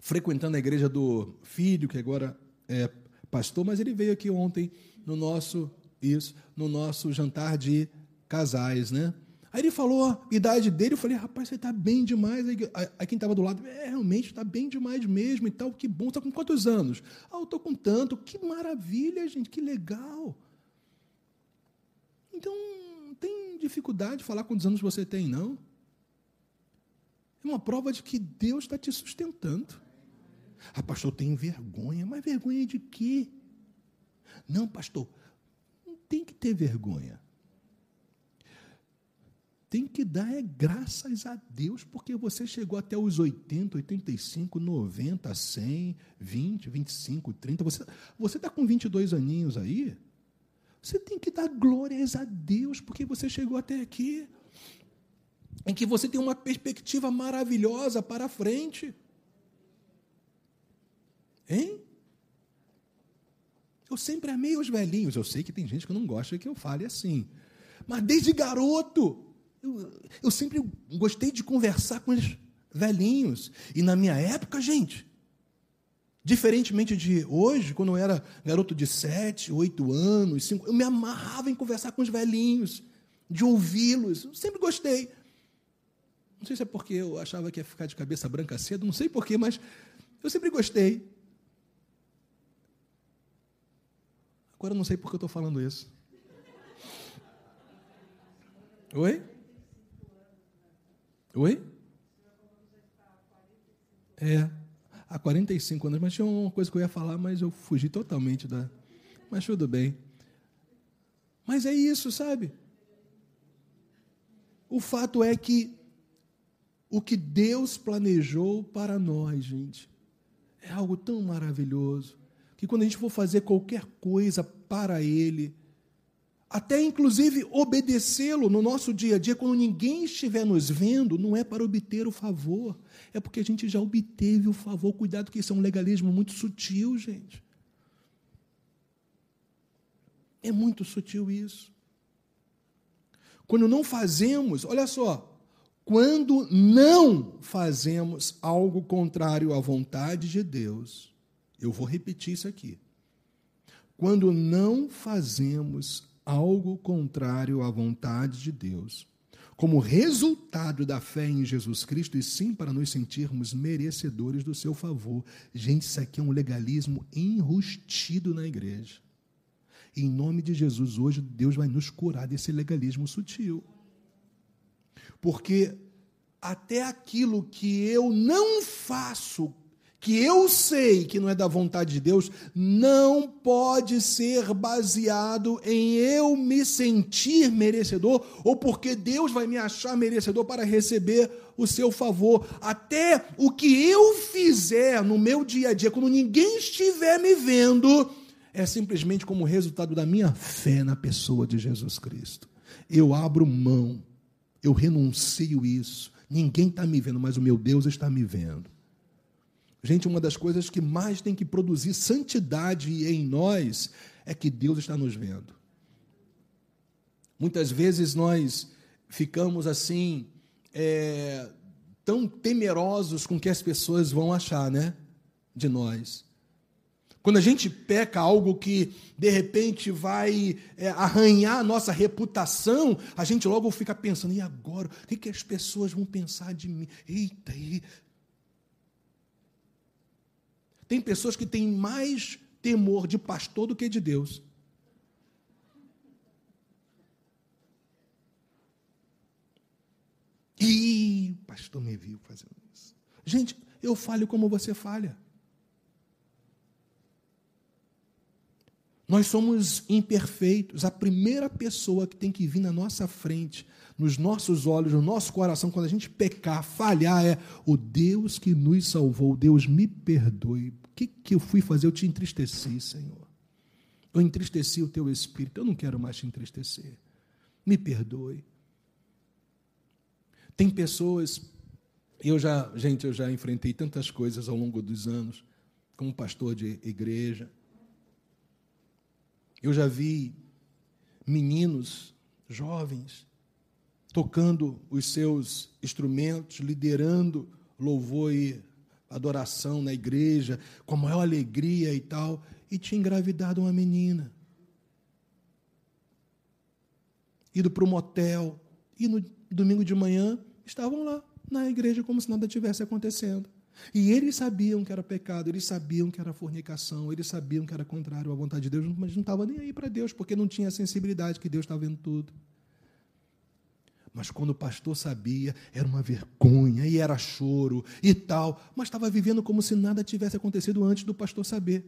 frequentando a igreja do filho, que agora é pastor, mas ele veio aqui ontem no nosso isso, no nosso jantar de casais, né? Aí ele falou a idade dele, eu falei, rapaz, você está bem demais. Aí, aí quem estava do lado, é, realmente, está bem demais mesmo e tal, que bom. Está com quantos anos? Ah, eu estou com tanto. Que maravilha, gente, que legal. Então, não tem dificuldade de falar quantos anos você tem, não. É uma prova de que Deus está te sustentando. Ah, pastor, eu tenho vergonha. Mas vergonha de quê? Não, pastor, não tem que ter vergonha tem que dar é graças a Deus, porque você chegou até os 80, 85, 90, 100, 20, 25, 30. Você está com 22 aninhos aí? Você tem que dar glórias a Deus, porque você chegou até aqui. Em que você tem uma perspectiva maravilhosa para frente. Hein? Eu sempre amei os velhinhos. Eu sei que tem gente que não gosta que eu fale assim. Mas desde garoto, eu, eu sempre gostei de conversar com os velhinhos. E na minha época, gente, Diferentemente de hoje, quando eu era garoto de sete, oito anos, cinco, eu me amarrava em conversar com os velhinhos, de ouvi-los. Eu sempre gostei. Não sei se é porque eu achava que ia ficar de cabeça branca cedo, não sei porquê, mas eu sempre gostei. Agora eu não sei por que eu estou falando isso. Oi? Oi? É, há 45 anos, mas tinha uma coisa que eu ia falar, mas eu fugi totalmente da. Mas tudo bem. Mas é isso, sabe? O fato é que o que Deus planejou para nós, gente, é algo tão maravilhoso que quando a gente for fazer qualquer coisa para Ele, até inclusive obedecê-lo no nosso dia a dia, quando ninguém estiver nos vendo, não é para obter o favor, é porque a gente já obteve o favor. Cuidado, que isso é um legalismo muito sutil, gente. É muito sutil isso. Quando não fazemos, olha só, quando não fazemos algo contrário à vontade de Deus, eu vou repetir isso aqui. Quando não fazemos algo contrário à vontade de Deus, como resultado da fé em Jesus Cristo, e sim para nos sentirmos merecedores do seu favor. Gente, isso aqui é um legalismo enrustido na igreja. Em nome de Jesus, hoje Deus vai nos curar desse legalismo sutil. Porque até aquilo que eu não faço que eu sei que não é da vontade de Deus, não pode ser baseado em eu me sentir merecedor ou porque Deus vai me achar merecedor para receber o seu favor. Até o que eu fizer no meu dia a dia, quando ninguém estiver me vendo, é simplesmente como resultado da minha fé na pessoa de Jesus Cristo. Eu abro mão, eu renuncio isso. Ninguém está me vendo, mas o meu Deus está me vendo. Gente, uma das coisas que mais tem que produzir santidade em nós é que Deus está nos vendo. Muitas vezes nós ficamos assim, é, tão temerosos com o que as pessoas vão achar, né? De nós. Quando a gente peca algo que de repente vai é, arranhar a nossa reputação, a gente logo fica pensando: e agora? O que, que as pessoas vão pensar de mim? Eita, tem pessoas que têm mais temor de pastor do que de Deus. E pastor me viu fazendo isso. Gente, eu falho como você falha. Nós somos imperfeitos. A primeira pessoa que tem que vir na nossa frente nos nossos olhos, no nosso coração, quando a gente pecar, falhar, é o Deus que nos salvou. Deus me perdoe. O que, que eu fui fazer? Eu te entristeci, Senhor. Eu entristeci o teu espírito. Eu não quero mais te entristecer. Me perdoe. Tem pessoas, eu já, gente, eu já enfrentei tantas coisas ao longo dos anos, como pastor de igreja. Eu já vi meninos jovens tocando os seus instrumentos, liderando louvor e adoração na igreja, com a maior alegria e tal, e tinha engravidado uma menina. Ido para o motel, e no domingo de manhã estavam lá na igreja como se nada tivesse acontecendo. E eles sabiam que era pecado, eles sabiam que era fornicação, eles sabiam que era contrário à vontade de Deus, mas não estava nem aí para Deus, porque não tinha a sensibilidade que Deus está vendo tudo. Mas quando o pastor sabia, era uma vergonha, e era choro e tal, mas estava vivendo como se nada tivesse acontecido antes do pastor saber.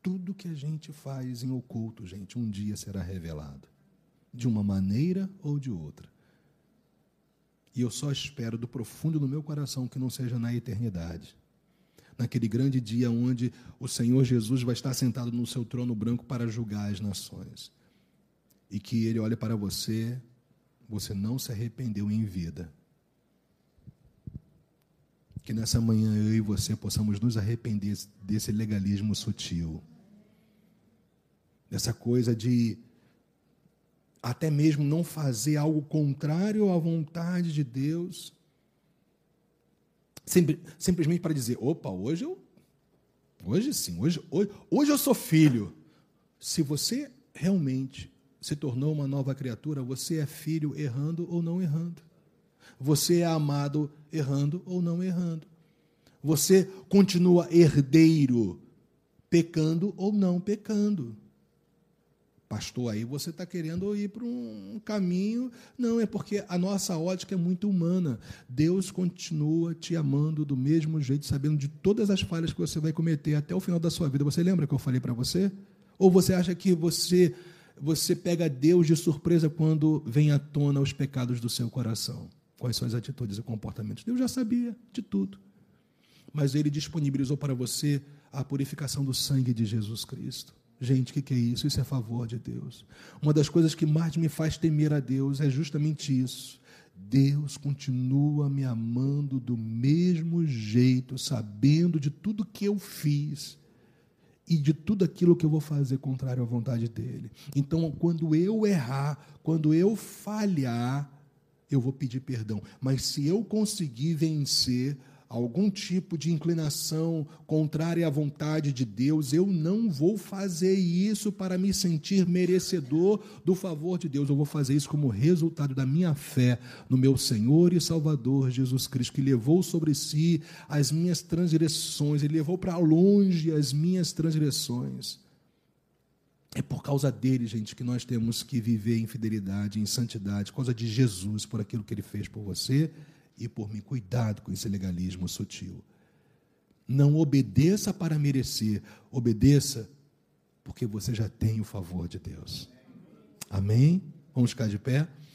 Tudo que a gente faz em oculto, gente, um dia será revelado, de uma maneira ou de outra. E eu só espero do profundo do meu coração que não seja na eternidade naquele grande dia onde o Senhor Jesus vai estar sentado no seu trono branco para julgar as nações. E que ele olhe para você, você não se arrependeu em vida. Que nessa manhã eu e você possamos nos arrepender desse legalismo sutil. Dessa coisa de até mesmo não fazer algo contrário à vontade de Deus simplesmente para dizer: opa, hoje eu. Hoje sim, hoje, hoje, hoje eu sou filho. Se você realmente se tornou uma nova criatura, você é filho errando ou não errando. Você é amado errando ou não errando. Você continua herdeiro, pecando ou não pecando. Pastor, aí você está querendo ir para um caminho. Não, é porque a nossa ótica é muito humana. Deus continua te amando do mesmo jeito, sabendo de todas as falhas que você vai cometer até o final da sua vida. Você lembra que eu falei para você? Ou você acha que você você pega Deus de surpresa quando vem à tona os pecados do seu coração? Quais são as atitudes e comportamentos? Deus já sabia de tudo. Mas ele disponibilizou para você a purificação do sangue de Jesus Cristo. Gente, o que, que é isso? Isso é favor de Deus. Uma das coisas que mais me faz temer a Deus é justamente isso. Deus continua me amando do mesmo jeito, sabendo de tudo que eu fiz e de tudo aquilo que eu vou fazer contrário à vontade dele. Então, quando eu errar, quando eu falhar, eu vou pedir perdão. Mas se eu conseguir vencer algum tipo de inclinação contrária à vontade de Deus, eu não vou fazer isso para me sentir merecedor do favor de Deus. Eu vou fazer isso como resultado da minha fé no meu Senhor e Salvador Jesus Cristo, que levou sobre si as minhas transgressões, ele levou para longe as minhas transgressões. É por causa dele, gente, que nós temos que viver em fidelidade, em santidade, por causa de Jesus, por aquilo que ele fez por você e por mim. Cuidado com esse legalismo sutil. Não obedeça para merecer, obedeça porque você já tem o favor de Deus. Amém? Vamos ficar de pé?